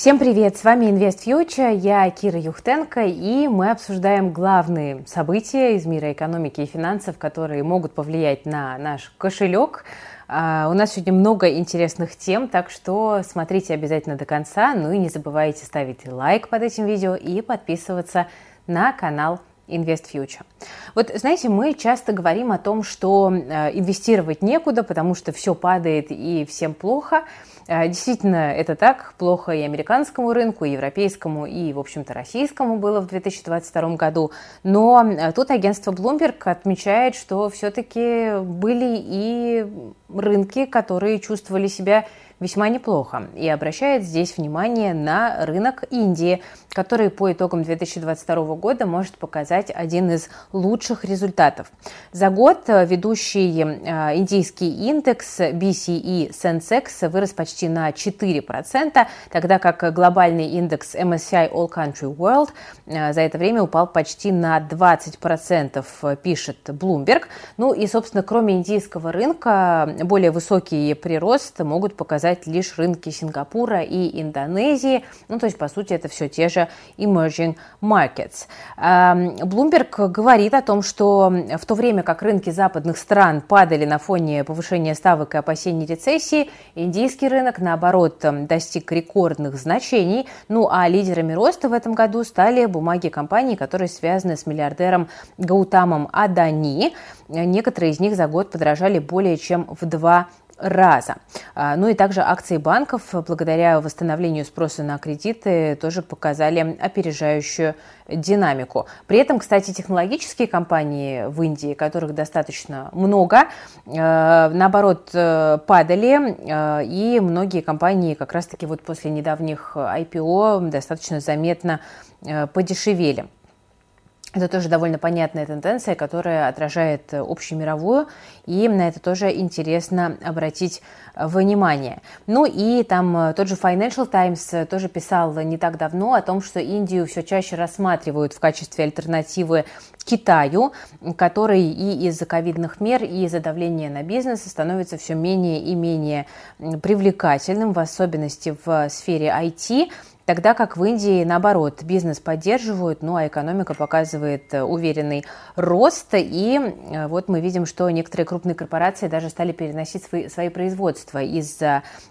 Всем привет! С вами Invest Future, я Кира Юхтенко, и мы обсуждаем главные события из мира экономики и финансов, которые могут повлиять на наш кошелек. А, у нас сегодня много интересных тем, так что смотрите обязательно до конца. Ну и не забывайте ставить лайк под этим видео и подписываться на канал Invest Future. Вот, знаете, мы часто говорим о том, что э, инвестировать некуда, потому что все падает и всем плохо. Э, действительно, это так. Плохо и американскому рынку, и европейскому, и, в общем-то, российскому было в 2022 году. Но э, тут агентство Bloomberg отмечает, что все-таки были и рынки, которые чувствовали себя весьма неплохо и обращает здесь внимание на рынок Индии, который по итогам 2022 года может показать один из лучших результатов. За год э, ведущий э, индийский индекс BCE Sensex вырос почти на 4%, тогда как глобальный индекс MSCI All Country World э, за это время упал почти на 20%, пишет Bloomberg. Ну и, собственно, кроме индийского рынка, более высокий прирост могут показать показать лишь рынки Сингапура и Индонезии. Ну, то есть, по сути, это все те же emerging markets. Bloomberg говорит о том, что в то время как рынки западных стран падали на фоне повышения ставок и опасений рецессии, индийский рынок, наоборот, достиг рекордных значений. Ну, а лидерами роста в этом году стали бумаги компаний, которые связаны с миллиардером Гаутамом Адани. Некоторые из них за год подорожали более чем в два раза. А, ну и также акции банков благодаря восстановлению спроса на кредиты тоже показали опережающую динамику. При этом, кстати, технологические компании в Индии, которых достаточно много, э, наоборот, э, падали, э, и многие компании как раз-таки вот после недавних IPO достаточно заметно подешевели. Это тоже довольно понятная тенденция, которая отражает общемировую, и на это тоже интересно обратить внимание. Ну и там тот же Financial Times тоже писал не так давно о том, что Индию все чаще рассматривают в качестве альтернативы Китаю, который и из-за ковидных мер, и из-за давления на бизнес становится все менее и менее привлекательным, в особенности в сфере IT. Тогда как в Индии, наоборот, бизнес поддерживают, ну а экономика показывает э, уверенный рост. И э, вот мы видим, что некоторые крупные корпорации даже стали переносить свои, свои производства из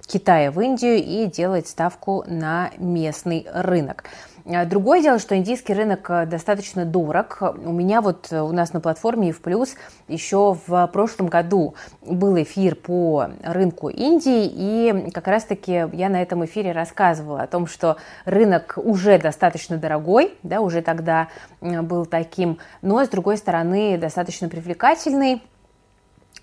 Китая в Индию и делать ставку на местный рынок. А, другое дело, что индийский рынок э, достаточно дорог. У меня вот э, у нас на платформе и в плюс еще в прошлом году был эфир по рынку Индии, и как раз-таки я на этом эфире рассказывала о том, что рынок уже достаточно дорогой, да, уже тогда был таким, но с другой стороны достаточно привлекательный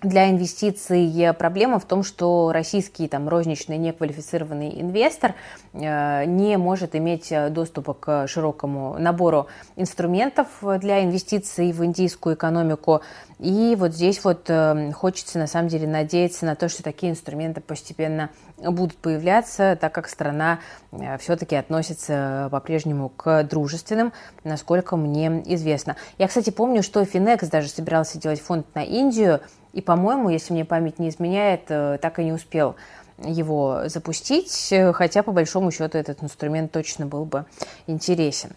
для инвестиций проблема в том, что российский там, розничный неквалифицированный инвестор э, не может иметь доступа к широкому набору инструментов для инвестиций в индийскую экономику. И вот здесь вот э, хочется на самом деле надеяться на то, что такие инструменты постепенно будут появляться, так как страна э, все-таки относится по-прежнему к дружественным, насколько мне известно. Я, кстати, помню, что Финекс даже собирался делать фонд на Индию, и, по-моему, если мне память не изменяет, э, так и не успел его запустить, хотя по большому счету этот инструмент точно был бы интересен.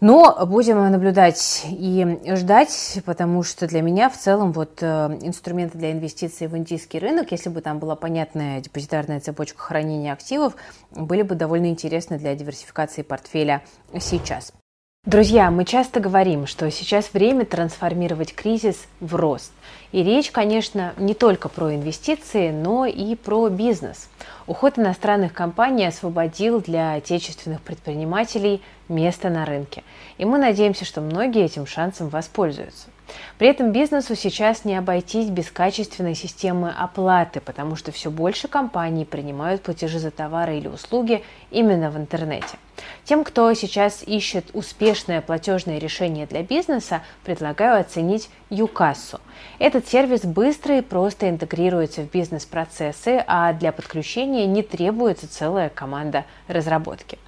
Но будем наблюдать и ждать, потому что для меня в целом вот э, инструменты для инвестиций в индийский рынок, если бы там была понятная депозитарная цепочка хранения активов, были бы довольно интересны для диверсификации портфеля сейчас. Друзья, мы часто говорим, что сейчас время трансформировать кризис в рост. И речь, конечно, не только про инвестиции, но и про бизнес. Уход иностранных компаний освободил для отечественных предпринимателей место на рынке. И мы надеемся, что многие этим шансом воспользуются. При этом бизнесу сейчас не обойтись без качественной системы оплаты, потому что все больше компаний принимают платежи за товары или услуги именно в интернете. Тем, кто сейчас ищет успешное платежное решение для бизнеса, предлагаю оценить Юкассу. Этот сервис быстро и просто интегрируется в бизнес-процессы, а для подключения не требуется целая команда разработки.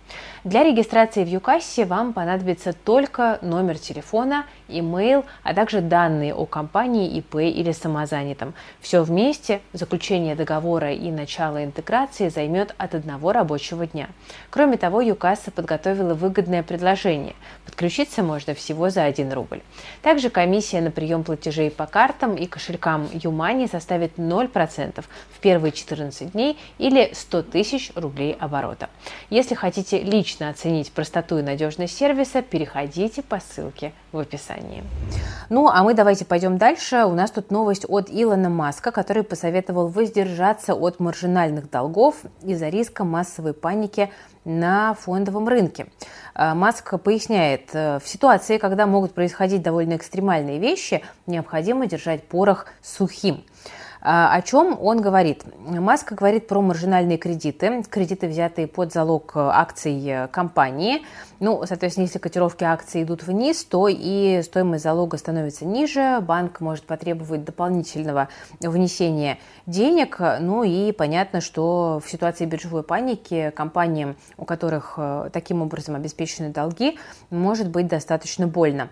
Для регистрации в ЮКАСе вам понадобится только номер телефона, имейл, а также данные о компании, ИП или самозанятом. Все вместе, заключение договора и начало интеграции займет от одного рабочего дня. Кроме того, ЮКАСа подготовила выгодное предложение. Подключиться можно всего за 1 рубль. Также комиссия на прием платежей по картам и кошелькам Юмани составит 0% в первые 14 дней или 100 тысяч рублей оборота. Если хотите лично оценить простоту и надежность сервиса, переходите по ссылке в описании. Ну, а мы давайте пойдем дальше. У нас тут новость от Илона Маска, который посоветовал воздержаться от маржинальных долгов из-за риска массовой паники на фондовом рынке. А, Маск поясняет, э, в ситуации, когда могут происходить довольно экстремальные вещи, необходимо держать порох сухим. А, о чем он говорит? Маск говорит про маржинальные кредиты, кредиты, взятые под залог э, акций э, компании. Ну, соответственно, если котировки акций идут вниз, то и стоимость залога становится ниже, банк может потребовать дополнительного внесения денег. Ну и понятно, что в ситуации биржевой паники компаниям, у которых э, таким образом обеспечены долги, может быть достаточно больно.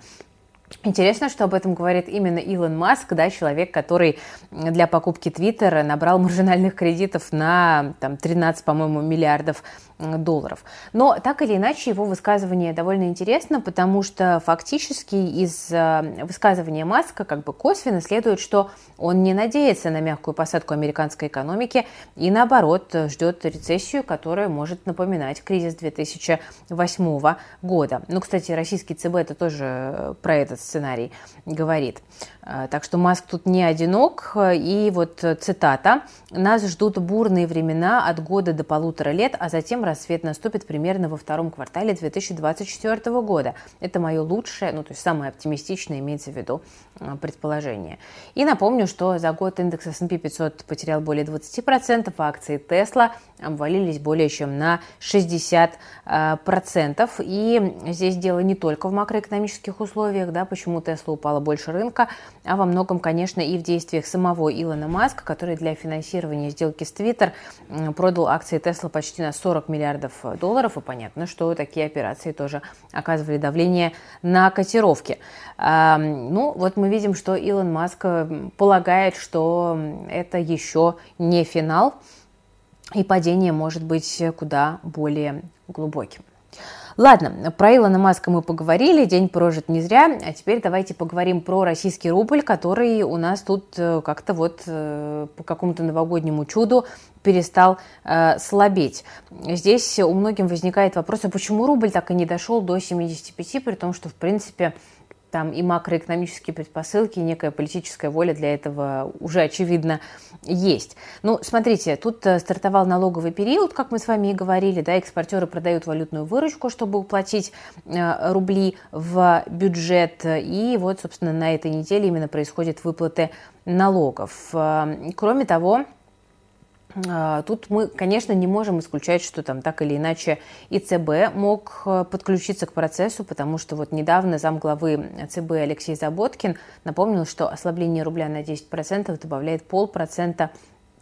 Интересно, что об этом говорит именно Илон Маск, да, человек, который для покупки Твиттера набрал маржинальных кредитов на там, 13, по-моему, миллиардов долларов. Но так или иначе его высказывание довольно интересно, потому что фактически из э, высказывания Маска как бы косвенно следует, что он не надеется на мягкую посадку американской экономики и наоборот ждет рецессию, которая может напоминать кризис 2008 года. Ну, кстати, российский ЦБ это тоже про этот сценарий говорит. Э, так что Маск тут не одинок. И вот цитата. «Нас ждут бурные времена от года до полутора лет, а затем рассвет наступит примерно во втором квартале 2024 года. Это мое лучшее, ну то есть самое оптимистичное, имеется в виду, э, предположение. И напомню, что за год индекс S&P 500 потерял более 20%, а акции Tesla обвалились более чем на 60%. Э, И здесь дело не только в макроэкономических условиях, да, почему Tesla упала больше рынка, а во многом, конечно, и в действиях самого Илона Маска, который для финансирования сделки с Twitter продал акции Tesla почти на 40 миллиардов долларов, и понятно, что такие операции тоже оказывали давление на котировки. Ну, вот мы видим, что Илон Маск полагает, что это еще не финал, и падение может быть куда более глубоким. Ладно, про Илона Маска мы поговорили, день прожит не зря, а теперь давайте поговорим про российский рубль, который у нас тут э, как-то вот э, по какому-то новогоднему чуду перестал э, слабеть. Здесь у многим возникает вопрос, а почему рубль так и не дошел до 75, при том, что в принципе там и макроэкономические предпосылки, и некая политическая воля для этого уже, очевидно, есть. Ну, смотрите, тут э, стартовал налоговый период, как мы с вами и говорили, да, экспортеры продают валютную выручку, чтобы уплатить э, рубли в бюджет, и вот, собственно, на этой неделе именно происходят выплаты налогов. Э, кроме того, тут мы, конечно, не можем исключать, что там так или иначе и ЦБ мог э, подключиться к процессу, потому что вот недавно замглавы ЦБ Алексей Заботкин напомнил, что ослабление рубля на 10% добавляет полпроцента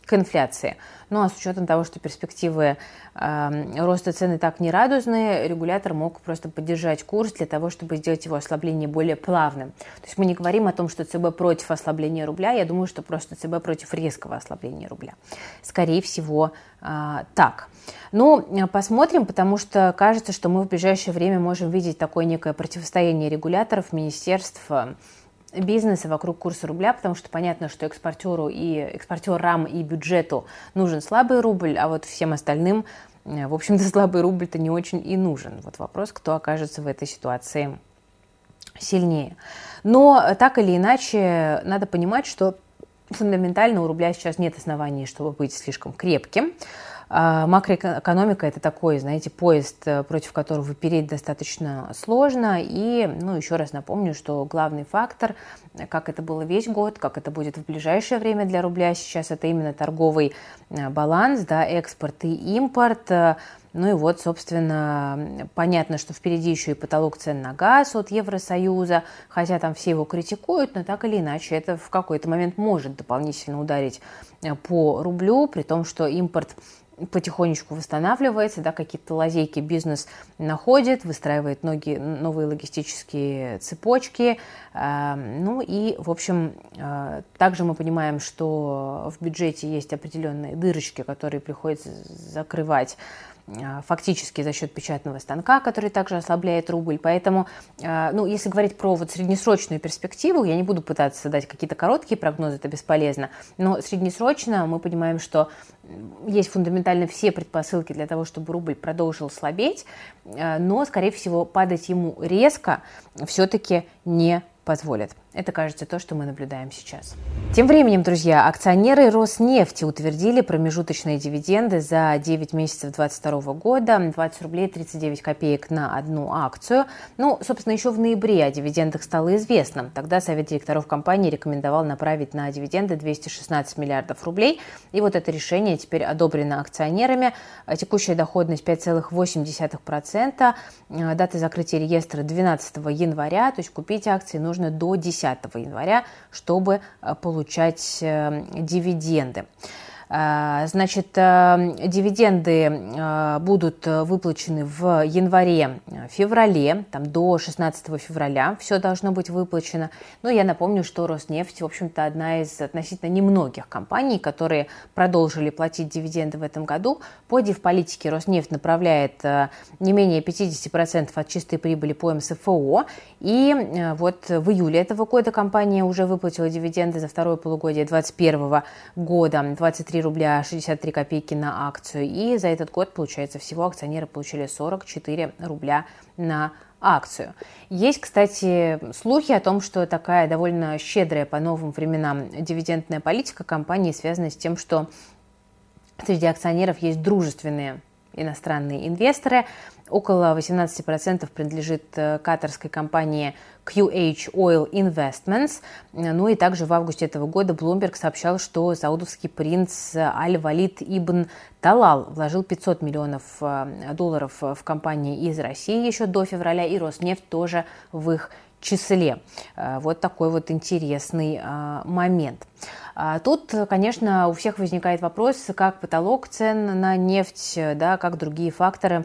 к инфляции. Ну а с учетом того, что перспективы э, роста цены так нерадужные, регулятор мог просто поддержать курс для того, чтобы сделать его ослабление более плавным. То есть мы не говорим о том, что ЦБ против ослабления рубля, я думаю, что просто ЦБ против резкого ослабления рубля. Скорее всего, э, так. Ну, посмотрим, потому что кажется, что мы в ближайшее время можем видеть такое некое противостояние регуляторов, министерств, бизнеса вокруг курса рубля, потому что понятно, что экспортеру и экспортерам и бюджету нужен слабый рубль, а вот всем остальным, э, в общем-то, слабый рубль-то не очень и нужен. Вот вопрос, кто окажется в этой ситуации сильнее. Но так или иначе, надо понимать, что фундаментально у рубля сейчас нет оснований, чтобы быть слишком крепким. А, макроэкономика – это такой, знаете, поезд, э, против которого переть достаточно сложно. И, ну, еще раз напомню, что главный фактор, как это было весь год, как это будет в ближайшее время для рубля сейчас, это именно торговый э, баланс, да, экспорт и импорт. Ну и вот, собственно, понятно, что впереди еще и потолок цен на газ от Евросоюза, хотя там все его критикуют, но так или иначе это в какой-то момент может дополнительно ударить э, по рублю, при том, что импорт потихонечку восстанавливается, да, какие-то лазейки бизнес находит, выстраивает ноги, новые логистические цепочки. Ну и, в общем, также мы понимаем, что в бюджете есть определенные дырочки, которые приходится закрывать фактически за счет печатного станка, который также ослабляет рубль. Поэтому, а, ну, если говорить про вот среднесрочную перспективу, я не буду пытаться дать какие-то короткие прогнозы, это бесполезно, но среднесрочно мы понимаем, что есть фундаментально все предпосылки для того, чтобы рубль продолжил слабеть, а, но, скорее всего, падать ему резко все-таки не позволят. Это, кажется, то, что мы наблюдаем сейчас. Тем временем, друзья, акционеры Роснефти утвердили промежуточные дивиденды за 9 месяцев 2022 года, 20 рублей 39 копеек на одну акцию. Ну, собственно, еще в ноябре о дивидендах стало известно. Тогда Совет директоров компании рекомендовал направить на дивиденды 216 миллиардов рублей. И вот это решение теперь одобрено акционерами. Текущая доходность 5,8%. Дата закрытия реестра 12 января, то есть купить акции нужно до 10 января, чтобы э, получать э, дивиденды. Э, значит, дивиденды будут выплачены в январе-феврале, там до 16 февраля все должно быть выплачено. Но я напомню, что Роснефть, в общем-то, одна из относительно немногих компаний, которые продолжили платить дивиденды в этом году. По дивполитике Роснефть направляет не менее 50% от чистой прибыли по МСФО. И вот в июле этого года компания уже выплатила дивиденды за второе полугодие 2021 года 23 3 рубля 63 копейки на акцию. И за этот год, получается, всего акционеры получили 44 рубля на акцию. Есть, кстати, слухи о том, что такая довольно щедрая по новым временам дивидендная политика компании связана с тем, что среди акционеров есть дружественные иностранные инвесторы. Около 18% принадлежит э, катарской компании QH Oil Investments. Ну и также в августе этого года Bloomberg сообщал, что саудовский принц Аль-Валид Ибн Талал вложил 500 миллионов э, долларов в компании из России еще до февраля, и Роснефть тоже в их числе. Э, вот такой вот интересный момент. А тут, конечно, у всех возникает вопрос, как потолок цен на нефть, да, как другие факторы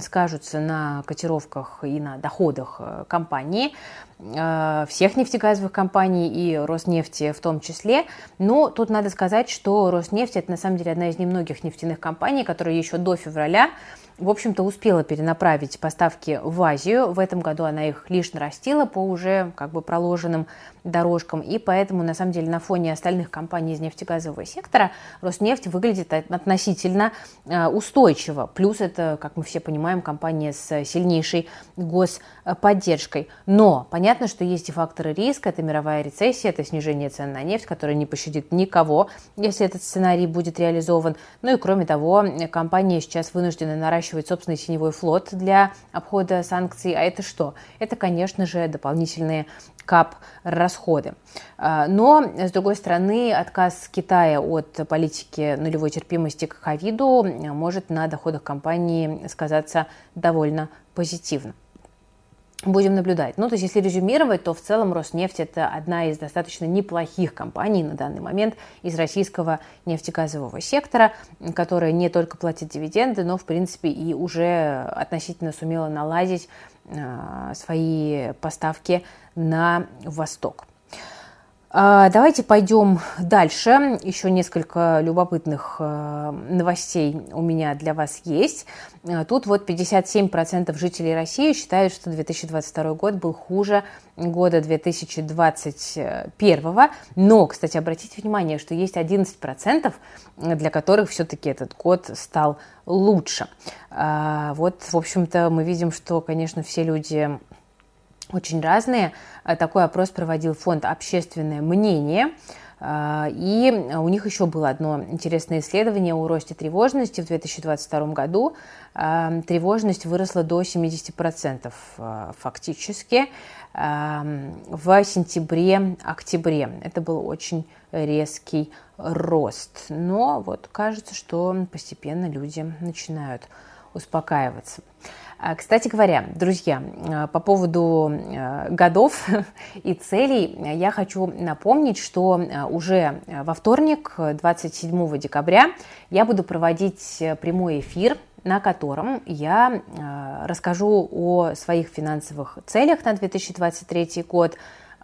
скажутся на котировках и на доходах э, компании, э, всех нефтегазовых компаний и Роснефти в том числе. Но тут надо сказать, что Роснефть это на самом деле одна из немногих нефтяных компаний, которая еще до февраля в общем-то, успела перенаправить поставки в Азию. В этом году она их лишь нарастила по уже как бы проложенным дорожкам. И поэтому, на самом деле, на фоне остальных компаний из нефтегазового сектора Роснефть выглядит относительно э, устойчиво. Плюс это, как мы все понимаем, компания с сильнейшей господдержкой. Но понятно, что есть и факторы риска. Это мировая рецессия, это снижение цен на нефть, которая не пощадит никого, если этот сценарий будет реализован. Ну и кроме того, компания сейчас вынуждена наращивать собственный синевой флот для обхода санкций. А это что? Это, конечно же, дополнительные кап расходы. А, но, с другой стороны, отказ Китая от политики нулевой терпимости к ковиду может на доходах компании сказаться довольно позитивно. Будем наблюдать. Ну, то есть, если резюмировать, то в целом Роснефть это одна из достаточно неплохих компаний на данный момент из российского нефтегазового сектора, которая не только платит дивиденды, но, в принципе, и уже относительно сумела наладить э, свои поставки на восток. А, давайте пойдем дальше. Еще несколько любопытных э, новостей у меня для вас есть. Э, тут вот 57% жителей России считают, что 2022 год был хуже года 2021. Но, кстати, обратите внимание, что есть 11%, для которых все-таки этот год стал лучше. А, вот, в общем-то, мы видим, что, конечно, все люди очень разные. Э, такой опрос проводил фонд «Общественное мнение». Э, и у них еще было одно интересное исследование о росте тревожности в 2022 году. Э, тревожность выросла до 70% фактически в сентябре-октябре. Это был очень резкий рост. Но вот кажется, что постепенно люди начинают успокаиваться. А, кстати говоря, друзья, а, по поводу а, годов и целей, я хочу напомнить, что уже во вторник, 27 декабря, я буду проводить прямой эфир на котором я расскажу о своих финансовых целях на 2023 год,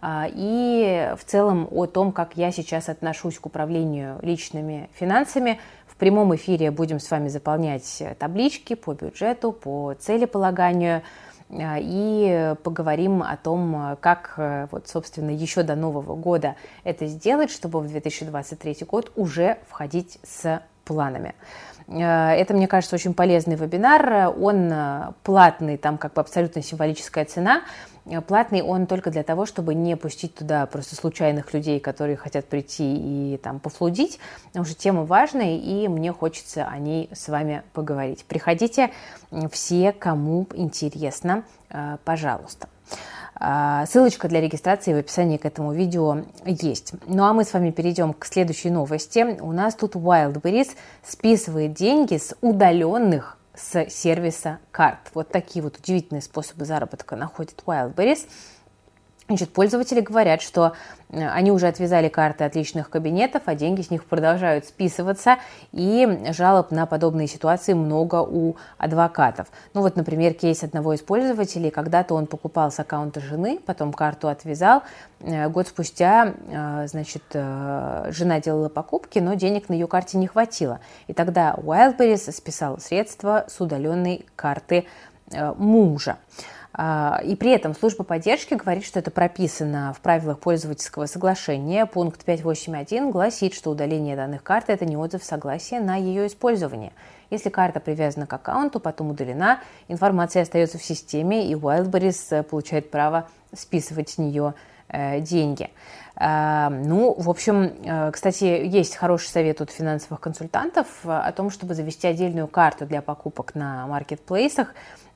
и в целом о том, как я сейчас отношусь к управлению личными финансами прямом эфире будем с вами заполнять таблички по бюджету, по целеполаганию э, и поговорим о том, как, э, вот, собственно, еще до Нового года это сделать, чтобы в 2023 год уже входить с планами. Э, это, мне кажется, очень полезный вебинар. Он платный, там как бы абсолютно символическая цена. Э, платный он только для того, чтобы не пустить туда просто случайных людей, которые хотят прийти и там пофлудить, потому что тема важная, и мне хочется о ней с вами поговорить. Приходите все, кому интересно, э, пожалуйста. А, ссылочка для регистрации в описании к этому видео есть. Ну а мы с вами перейдем к следующей новости. У нас тут Wildberries списывает деньги с удаленных с сервиса карт. Вот такие вот удивительные способы заработка находит Wildberries. Значит, пользователи говорят, что э, они уже отвязали карты от личных кабинетов, а деньги с них продолжают списываться, и жалоб на подобные ситуации много у адвокатов. Ну вот, например, кейс одного из пользователей, когда-то он покупал с аккаунта жены, потом карту отвязал, э, год спустя, э, значит, жена делала покупки, но денег на ее карте не хватило. И тогда Wildberries списал средства с удаленной карты мужа. А, и при этом служба поддержки говорит, что это прописано в правилах пользовательского соглашения. Пункт 5.8.1 гласит, что удаление данных карты – это не отзыв согласия на ее использование. Если карта привязана к аккаунту, потом удалена, информация остается в системе, и Wildberries э, получает право списывать с нее э, деньги. А, ну, в общем, э, кстати, есть хороший совет от финансовых консультантов о том, чтобы завести отдельную карту для покупок на маркетплейсах,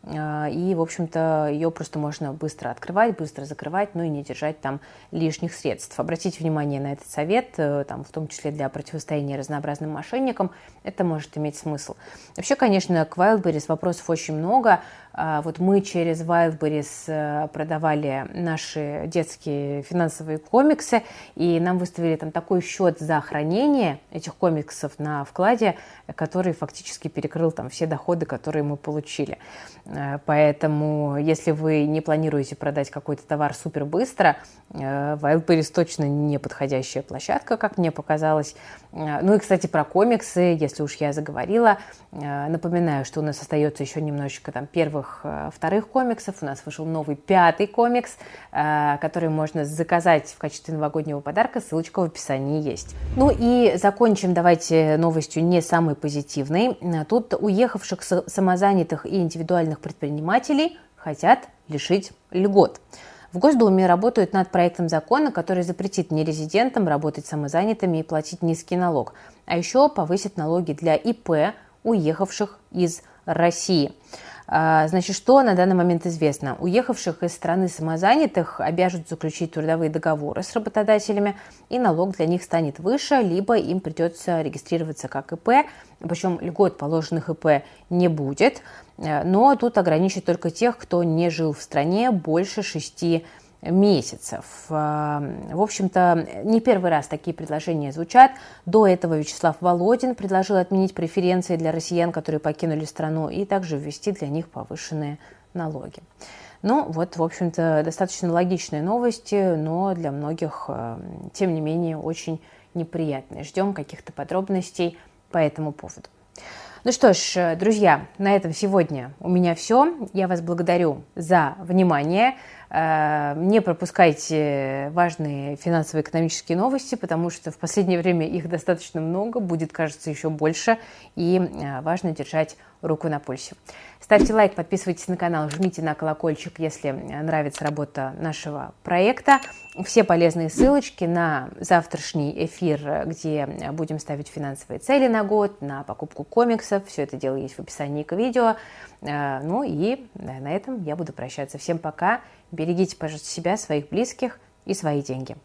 и, в общем-то, ее просто можно быстро открывать, быстро закрывать, ну и не держать там лишних средств. Обратите внимание на этот совет, э, там, в том числе для противостояния разнообразным мошенникам, это может иметь смысл. Вообще, конечно, к Wildberries вопросов очень много. А, вот мы через Wildberries э, продавали наши детские финансовые комиксы, и нам выставили там такой счет за хранение этих комиксов на вкладе, который фактически перекрыл там все доходы, которые мы получили. Э, поэтому, если вы не планируете продать какой-то товар супер быстро, э, Wildberries точно не подходящая площадка, как мне показалось. Ну и, кстати, про комиксы, если уж я заговорила, напоминаю, что у нас остается еще немножечко там первых, вторых комиксов. У нас вышел новый пятый комикс, который можно заказать в качестве новогоднего подарка. Ссылочка в описании есть. Ну и закончим давайте новостью не самой позитивной. Тут уехавших самозанятых и индивидуальных предпринимателей хотят лишить льгот. В Госдуме работают над проектом закона, который запретит нерезидентам работать самозанятыми и платить низкий налог, а еще повысит налоги для ИП, уехавших из России. А, значит, что на данный момент известно? Уехавших из страны самозанятых обяжут заключить трудовые договоры с работодателями, и налог для них станет выше, либо им придется регистрироваться как ИП, причем льгот положенных ИП не будет, э, но тут ограничат только тех, кто не жил в стране больше шести месяцев. Эм, в общем-то, не первый раз такие предложения звучат. До этого Вячеслав Володин предложил отменить преференции для россиян, которые покинули страну, и также ввести для них повышенные налоги. Ну, вот, в общем-то, достаточно логичные новости, но для многих, эм, тем не менее, очень неприятные. Ждем каких-то подробностей по этому поводу. Ну что ж, друзья, на этом сегодня у меня все. Я вас благодарю за внимание. Э, не пропускайте важные финансово-экономические новости, потому что в последнее время их достаточно много, будет, кажется, еще больше, и э, важно держать руку на пульсе. Ставьте лайк, подписывайтесь на канал, жмите на колокольчик, если нравится работа нашего проекта. Все полезные ссылочки на завтрашний эфир, где будем ставить финансовые цели на год, на покупку комиксов. Все это дело есть в описании к видео. Э, ну и на этом я буду прощаться. Всем пока. Берегите, пожалуйста, себя, своих близких и свои деньги.